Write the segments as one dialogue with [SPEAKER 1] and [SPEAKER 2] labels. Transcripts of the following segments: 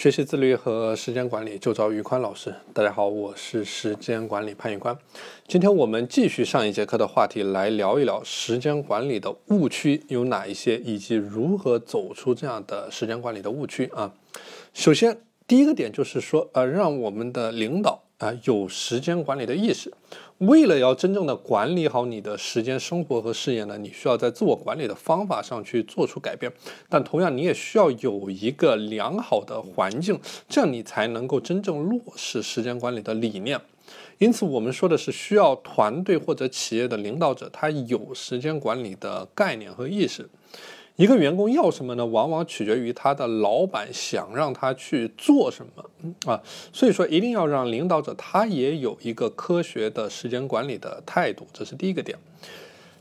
[SPEAKER 1] 学习自律和时间管理就找宇宽老师。大家好，我是时间管理潘宇宽。今天我们继续上一节课的话题，来聊一聊时间管理的误区有哪一些，以及如何走出这样的时间管理的误区啊。首先，第一个点就是说，呃，让我们的领导啊有时间管理的意识。为了要真正的管理好你的时间、生活和事业呢，你需要在自我管理的方法上去做出改变。但同样，你也需要有一个良好的环境，这样你才能够真正落实时间管理的理念。因此，我们说的是需要团队或者企业的领导者，他有时间管理的概念和意识。一个员工要什么呢？往往取决于他的老板想让他去做什么啊。所以说，一定要让领导者他也有一个科学的时间管理的态度，这是第一个点。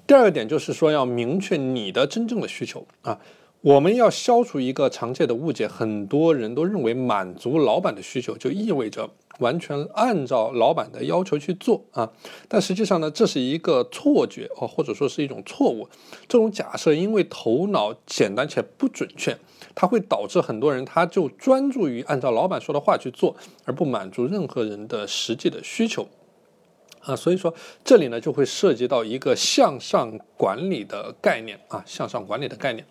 [SPEAKER 1] 第二个点就是说，要明确你的真正的需求啊。我们要消除一个常见的误解，很多人都认为满足老板的需求就意味着完全按照老板的要求去做啊，但实际上呢，这是一个错觉哦，或者说是一种错误。这种假设因为头脑简单且不准确，它会导致很多人他就专注于按照老板说的话去做，而不满足任何人的实际的需求啊。所以说这里呢就会涉及到一个向上管理的概念啊，向上管理的概念。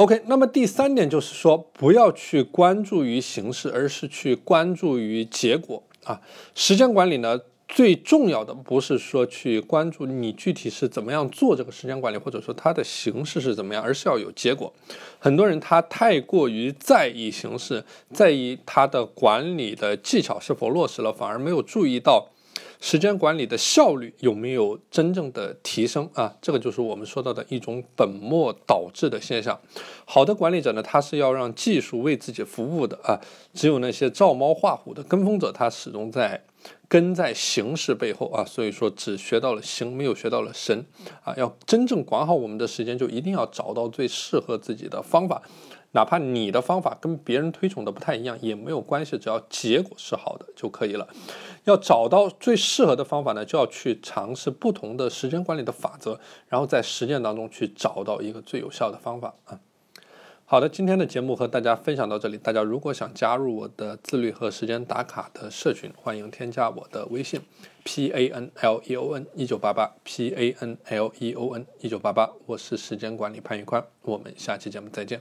[SPEAKER 1] OK，那么第三点就是说，不要去关注于形式，而是去关注于结果啊。时间管理呢，最重要的不是说去关注你具体是怎么样做这个时间管理，或者说它的形式是怎么样，而是要有结果。很多人他太过于在意形式，在意他的管理的技巧是否落实了，反而没有注意到。时间管理的效率有没有真正的提升啊？这个就是我们说到的一种本末倒置的现象。好的管理者呢，他是要让技术为自己服务的啊。只有那些照猫画虎的跟风者，他始终在跟在形式背后啊。所以说，只学到了形，没有学到了神啊。要真正管好我们的时间，就一定要找到最适合自己的方法。哪怕你的方法跟别人推崇的不太一样，也没有关系，只要结果是好的就可以了。要找到最适合的方法呢，就要去尝试不同的时间管理的法则，然后在实践当中去找到一个最有效的方法啊。好的，今天的节目和大家分享到这里。大家如果想加入我的自律和时间打卡的社群，欢迎添加我的微信 p a n l e o n 一九八八 p a n l e o n 一九八八，我是时间管理潘玉宽，我们下期节目再见。